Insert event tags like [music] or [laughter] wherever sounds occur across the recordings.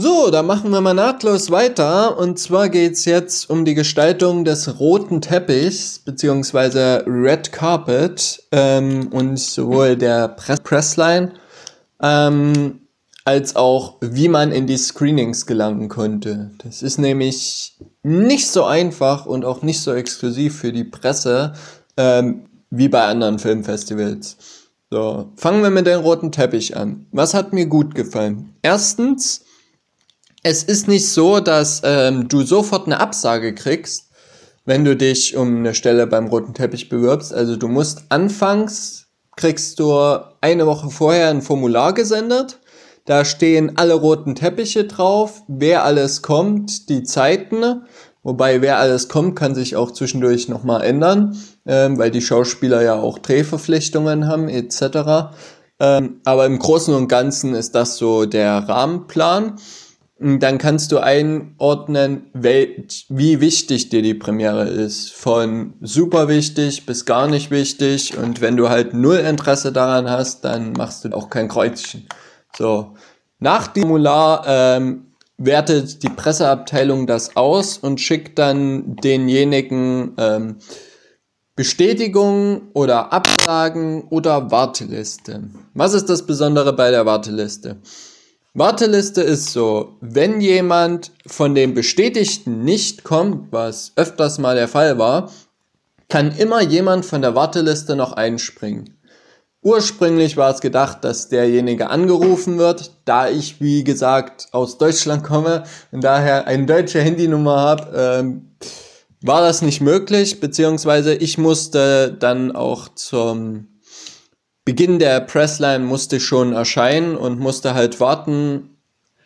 So, da machen wir mal nahtlos weiter. Und zwar geht's jetzt um die Gestaltung des roten Teppichs, beziehungsweise Red Carpet, ähm, und sowohl der Press Pressline, ähm, als auch wie man in die Screenings gelangen konnte. Das ist nämlich nicht so einfach und auch nicht so exklusiv für die Presse, ähm, wie bei anderen Filmfestivals. So, fangen wir mit dem roten Teppich an. Was hat mir gut gefallen? Erstens, es ist nicht so, dass ähm, du sofort eine Absage kriegst, wenn du dich um eine Stelle beim roten Teppich bewirbst. Also du musst anfangs, kriegst du eine Woche vorher ein Formular gesendet. Da stehen alle roten Teppiche drauf, wer alles kommt, die Zeiten. Wobei wer alles kommt, kann sich auch zwischendurch nochmal ändern, ähm, weil die Schauspieler ja auch Drehverpflichtungen haben etc. Ähm, aber im Großen und Ganzen ist das so der Rahmenplan. Dann kannst du einordnen, wie wichtig dir die Premiere ist. Von super wichtig bis gar nicht wichtig. Und wenn du halt null Interesse daran hast, dann machst du auch kein Kreuzchen. So. Nach dem Formular ähm, wertet die Presseabteilung das aus und schickt dann denjenigen ähm, Bestätigungen oder Absagen oder Warteliste. Was ist das Besondere bei der Warteliste? Warteliste ist so, wenn jemand von dem Bestätigten nicht kommt, was öfters mal der Fall war, kann immer jemand von der Warteliste noch einspringen. Ursprünglich war es gedacht, dass derjenige angerufen wird, da ich, wie gesagt, aus Deutschland komme und daher eine deutsche Handynummer habe, ähm, war das nicht möglich, beziehungsweise ich musste dann auch zum Beginn der Pressline musste schon erscheinen und musste halt warten,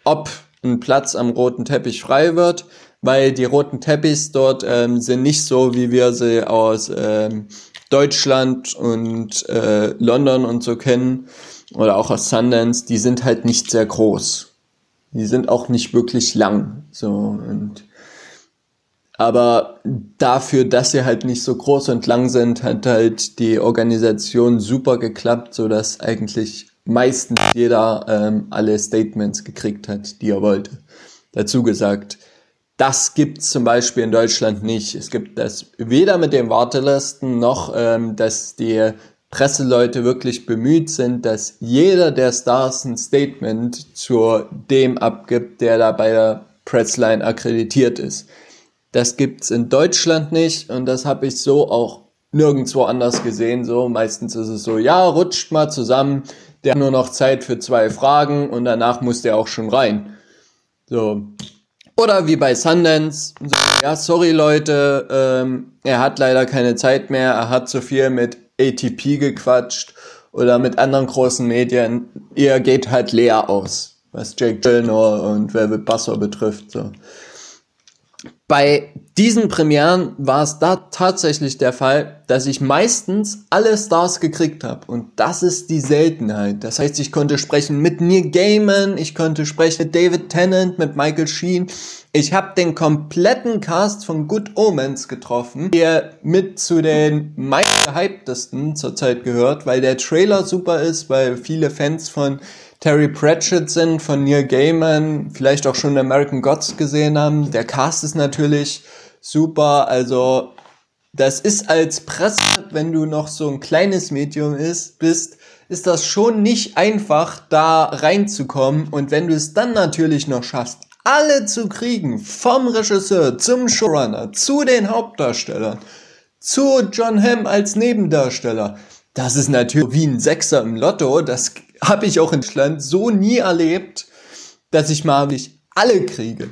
ob ein Platz am roten Teppich frei wird, weil die roten Teppichs dort ähm, sind nicht so, wie wir sie aus ähm, Deutschland und äh, London und so kennen oder auch aus Sundance. Die sind halt nicht sehr groß. Die sind auch nicht wirklich lang. So und aber dafür, dass sie halt nicht so groß und lang sind, hat halt die Organisation super geklappt, so dass eigentlich meistens jeder ähm, alle Statements gekriegt hat, die er wollte. Dazu gesagt, das gibt's zum Beispiel in Deutschland nicht. Es gibt das weder mit den Wartelisten noch, ähm, dass die Presseleute wirklich bemüht sind, dass jeder der Stars ein Statement zu dem abgibt, der da bei der Pressline akkreditiert ist. Das gibt's in Deutschland nicht und das habe ich so auch nirgendwo anders gesehen. So meistens ist es so, ja, rutscht mal zusammen, der hat nur noch Zeit für zwei Fragen und danach muss der auch schon rein. So. Oder wie bei Sundance, so, ja, sorry Leute, ähm, er hat leider keine Zeit mehr, er hat zu viel mit ATP gequatscht oder mit anderen großen Medien. Ihr geht halt leer aus, was Jake Gyllenhaal und Velvet Buzzsaw betrifft. So. Bei diesen Premieren war es da tatsächlich der Fall, dass ich meistens alle Stars gekriegt habe. Und das ist die Seltenheit. Das heißt, ich konnte sprechen mit Neil Gaiman, ich konnte sprechen mit David Tennant, mit Michael Sheen. Ich habe den kompletten Cast von Good Omens getroffen, der mit zu den meist gehyptesten zurzeit gehört, weil der Trailer super ist, weil viele Fans von Terry Pratchett sind, von Neil Gaiman, vielleicht auch schon American Gods gesehen haben. Der Cast ist natürlich super. Also das ist als Presse, wenn du noch so ein kleines Medium ist, bist, ist das schon nicht einfach, da reinzukommen. Und wenn du es dann natürlich noch schaffst, alle zu kriegen, vom Regisseur zum Showrunner, zu den Hauptdarstellern, zu John Hamm als Nebendarsteller, das ist natürlich wie ein Sechser im Lotto. Das habe ich auch in Deutschland so nie erlebt, dass ich mal wirklich alle kriege.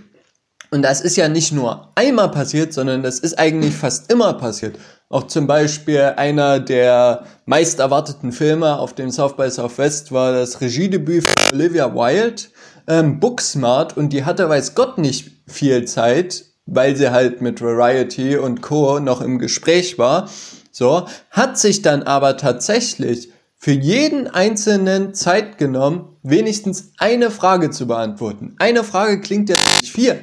Und das ist ja nicht nur einmal passiert, sondern das ist eigentlich fast immer passiert. Auch zum Beispiel einer der meist erwarteten Filme auf dem South by Southwest war das Regiedebüt von Olivia Wilde, ähm, Booksmart, und die hatte, weiß Gott, nicht viel Zeit, weil sie halt mit Variety und Co. noch im Gespräch war. So, hat sich dann aber tatsächlich für jeden einzelnen Zeit genommen, wenigstens eine Frage zu beantworten. Eine Frage klingt ja nicht viel,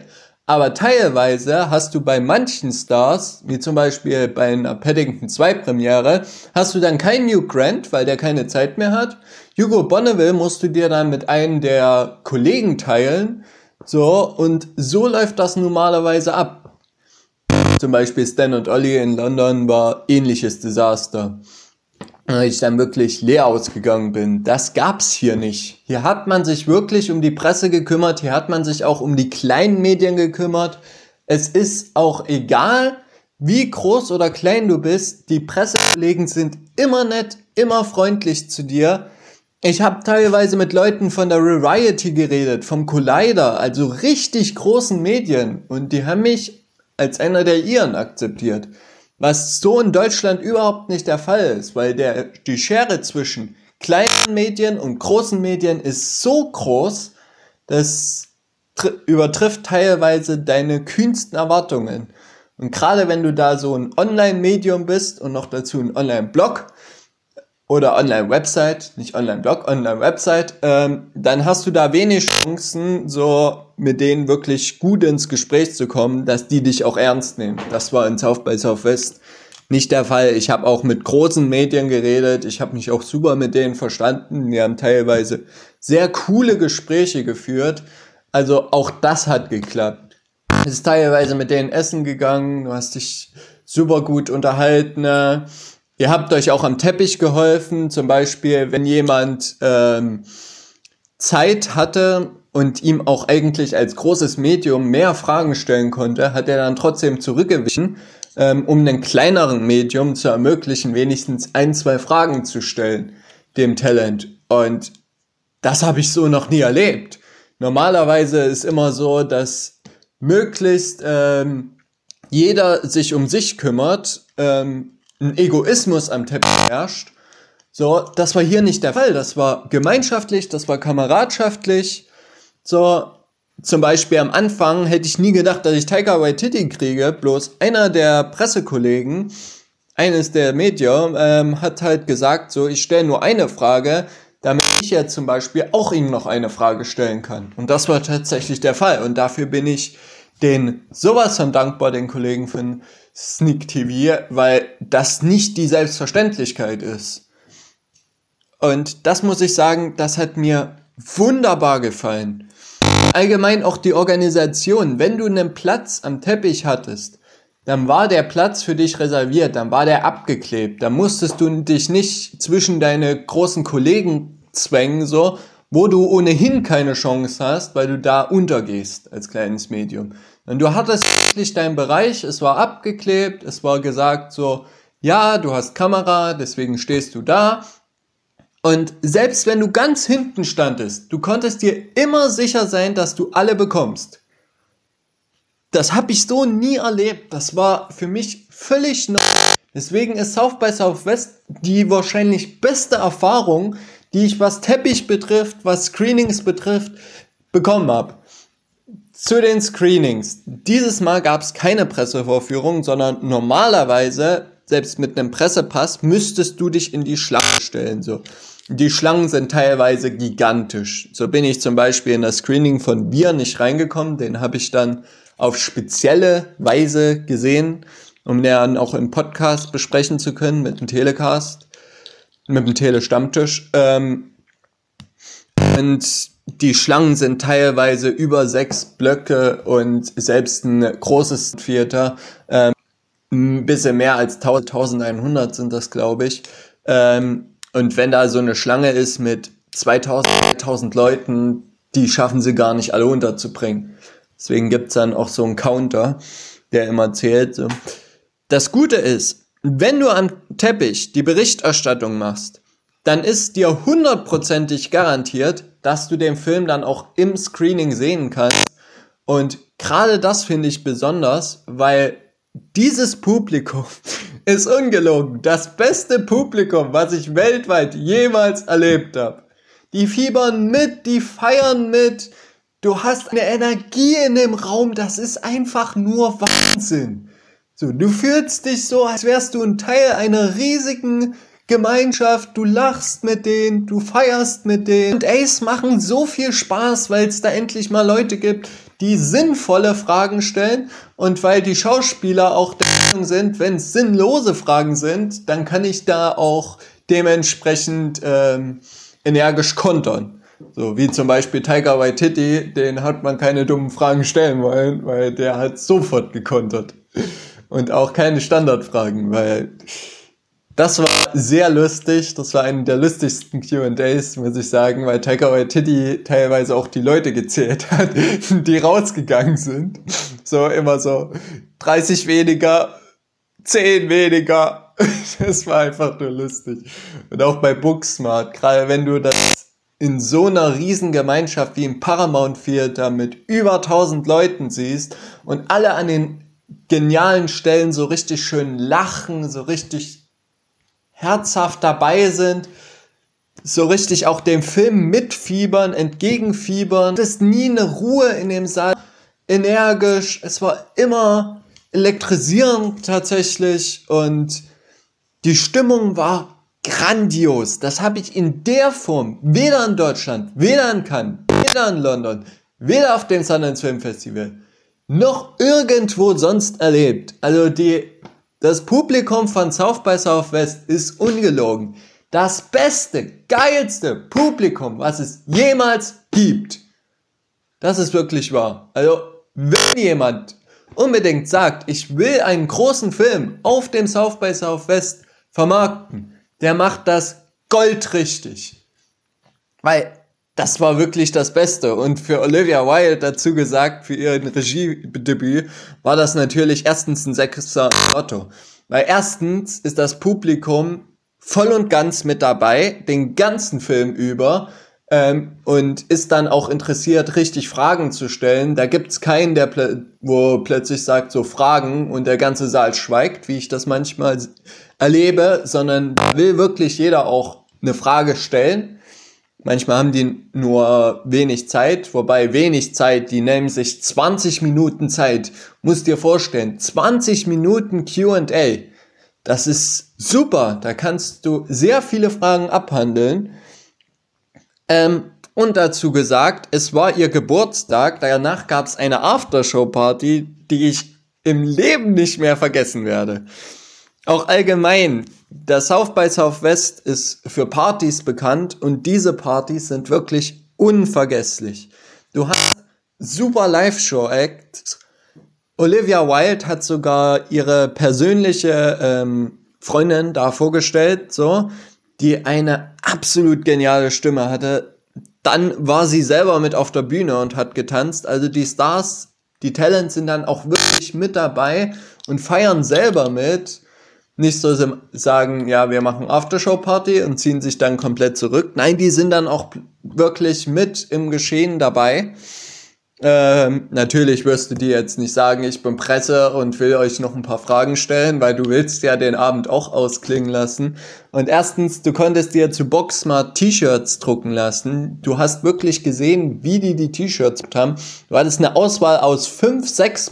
aber teilweise hast du bei manchen Stars, wie zum Beispiel bei einer Paddington 2 Premiere, hast du dann keinen Hugh Grant, weil der keine Zeit mehr hat. Hugo Bonneville musst du dir dann mit einem der Kollegen teilen, So, und so läuft das normalerweise ab. Zum Beispiel Stan und Ollie in London war ähnliches Desaster. Ich dann wirklich leer ausgegangen bin. Das gab's hier nicht. Hier hat man sich wirklich um die Presse gekümmert, hier hat man sich auch um die kleinen Medien gekümmert. Es ist auch egal, wie groß oder klein du bist, die Pressekollegen sind immer nett, immer freundlich zu dir. Ich habe teilweise mit Leuten von der Variety geredet, vom Collider, also richtig großen Medien. Und die haben mich als einer der ihren akzeptiert. Was so in Deutschland überhaupt nicht der Fall ist, weil der, die Schere zwischen kleinen Medien und großen Medien ist so groß, das übertrifft teilweise deine kühnsten Erwartungen. Und gerade wenn du da so ein Online-Medium bist und noch dazu ein Online-Blog, oder Online-Website, nicht Online-Blog, Online-Website, ähm, dann hast du da wenig Chancen, so mit denen wirklich gut ins Gespräch zu kommen, dass die dich auch ernst nehmen. Das war in South by Southwest nicht der Fall. Ich habe auch mit großen Medien geredet, ich habe mich auch super mit denen verstanden. Wir haben teilweise sehr coole Gespräche geführt. Also auch das hat geklappt. Es ist teilweise mit denen essen gegangen, du hast dich super gut unterhalten. Ihr habt euch auch am Teppich geholfen, zum Beispiel, wenn jemand ähm, Zeit hatte und ihm auch eigentlich als großes Medium mehr Fragen stellen konnte, hat er dann trotzdem zurückgewichen, ähm, um einem kleineren Medium zu ermöglichen, wenigstens ein, zwei Fragen zu stellen, dem Talent. Und das habe ich so noch nie erlebt. Normalerweise ist immer so, dass möglichst ähm, jeder sich um sich kümmert, ähm, ein Egoismus am Teppich herrscht. So, das war hier nicht der Fall. Das war gemeinschaftlich, das war kameradschaftlich. So, zum Beispiel am Anfang hätte ich nie gedacht, dass ich Tiger Waititi kriege. Bloß einer der Pressekollegen, eines der Medien, ähm, hat halt gesagt, so, ich stelle nur eine Frage, damit ich ja zum Beispiel auch Ihnen noch eine Frage stellen kann. Und das war tatsächlich der Fall. Und dafür bin ich den sowas von dankbar, den Kollegen von Sneak TV, weil das nicht die Selbstverständlichkeit ist. Und das muss ich sagen, das hat mir wunderbar gefallen. Allgemein auch die Organisation. Wenn du einen Platz am Teppich hattest, dann war der Platz für dich reserviert, dann war der abgeklebt, dann musstest du dich nicht zwischen deine großen Kollegen zwängen, so, wo du ohnehin keine Chance hast, weil du da untergehst als kleines Medium. Und du hattest wirklich deinen Bereich, es war abgeklebt, es war gesagt so, ja, du hast Kamera, deswegen stehst du da. Und selbst wenn du ganz hinten standest, du konntest dir immer sicher sein, dass du alle bekommst. Das habe ich so nie erlebt. Das war für mich völlig neu. Deswegen ist South by Southwest die wahrscheinlich beste Erfahrung, die ich was Teppich betrifft, was Screenings betrifft, bekommen habe. Zu den Screenings. Dieses Mal gab es keine Pressevorführung, sondern normalerweise, selbst mit einem Pressepass, müsstest du dich in die Schlange stellen. So. Die Schlangen sind teilweise gigantisch. So bin ich zum Beispiel in das Screening von Bier nicht reingekommen. Den habe ich dann auf spezielle Weise gesehen, um den auch im Podcast besprechen zu können mit dem Telecast, mit dem Telestammtisch. Ähm, und die Schlangen sind teilweise über sechs Blöcke und selbst ein großes Theater, ähm, ein bisschen mehr als 1100 sind das, glaube ich. Ähm, und wenn da so eine Schlange ist mit 2000, 3000 Leuten, die schaffen sie gar nicht alle unterzubringen. Deswegen gibt's dann auch so einen Counter, der immer zählt. So. Das Gute ist, wenn du am Teppich die Berichterstattung machst, dann ist dir hundertprozentig garantiert, dass du den Film dann auch im Screening sehen kannst. Und gerade das finde ich besonders, weil dieses Publikum [laughs] ist ungelogen das beste Publikum, was ich weltweit jemals erlebt habe. Die fiebern mit, die feiern mit. Du hast eine Energie in dem Raum, das ist einfach nur Wahnsinn. So, du fühlst dich so, als wärst du ein Teil einer riesigen Gemeinschaft, du lachst mit denen, du feierst mit denen. Und Ace machen so viel Spaß, weil es da endlich mal Leute gibt, die sinnvolle Fragen stellen. Und weil die Schauspieler auch der Meinung sind, wenn es sinnlose Fragen sind, dann kann ich da auch dementsprechend ähm, energisch kontern. So wie zum Beispiel Tiger Waititi, den hat man keine dummen Fragen stellen wollen, weil der hat sofort gekontert. Und auch keine Standardfragen, weil das war sehr lustig. Das war eine der lustigsten Q&As, muss ich sagen, weil Taika Waititi teilweise auch die Leute gezählt hat, [laughs] die rausgegangen sind. So immer so 30 weniger, 10 weniger. [laughs] Das war einfach nur lustig. Und auch bei Booksmart, gerade wenn du das in so einer riesen Gemeinschaft wie im Paramount Theater mit über 1000 Leuten siehst und alle an den genialen Stellen so richtig schön lachen, so richtig herzhaft dabei sind, so richtig auch dem Film mitfiebern, entgegenfiebern. Es ist nie eine Ruhe in dem Saal, energisch, es war immer elektrisierend tatsächlich und die Stimmung war grandios. Das habe ich in der Form weder in Deutschland, weder in Cannes, weder in London, weder auf dem Sundance Film Festival noch irgendwo sonst erlebt. Also die das Publikum von South by Southwest ist ungelogen. Das beste, geilste Publikum, was es jemals gibt. Das ist wirklich wahr. Also, wenn jemand unbedingt sagt, ich will einen großen Film auf dem South by Southwest vermarkten, der macht das goldrichtig. Weil das war wirklich das Beste. Und für Olivia Wilde dazu gesagt, für ihren Regiedebüt, war das natürlich erstens ein sechster Lotto. Weil erstens ist das Publikum voll und ganz mit dabei, den ganzen Film über, ähm, und ist dann auch interessiert, richtig Fragen zu stellen. Da gibt's keinen, der pl wo plötzlich sagt, so Fragen und der ganze Saal schweigt, wie ich das manchmal erlebe, sondern will wirklich jeder auch eine Frage stellen. Manchmal haben die nur wenig Zeit, wobei wenig Zeit, die nehmen sich 20 Minuten Zeit. Musst dir vorstellen, 20 Minuten QA. Das ist super. Da kannst du sehr viele Fragen abhandeln. Ähm, und dazu gesagt, es war ihr Geburtstag. Danach gab es eine Aftershow-Party, die ich im Leben nicht mehr vergessen werde. Auch allgemein, der South by Southwest ist für Partys bekannt und diese Partys sind wirklich unvergesslich. Du hast super Live-Show-Acts. Olivia Wilde hat sogar ihre persönliche ähm, Freundin da vorgestellt, so, die eine absolut geniale Stimme hatte. Dann war sie selber mit auf der Bühne und hat getanzt. Also die Stars, die Talents sind dann auch wirklich mit dabei und feiern selber mit nicht so sagen, ja, wir machen Aftershow-Party und ziehen sich dann komplett zurück. Nein, die sind dann auch wirklich mit im Geschehen dabei. Ähm, natürlich wirst du dir jetzt nicht sagen, ich bin Presse und will euch noch ein paar Fragen stellen, weil du willst ja den Abend auch ausklingen lassen. Und erstens, du konntest dir zu Boxsmart T-Shirts drucken lassen. Du hast wirklich gesehen, wie die die T-Shirts haben. Du hattest eine Auswahl aus fünf, sechs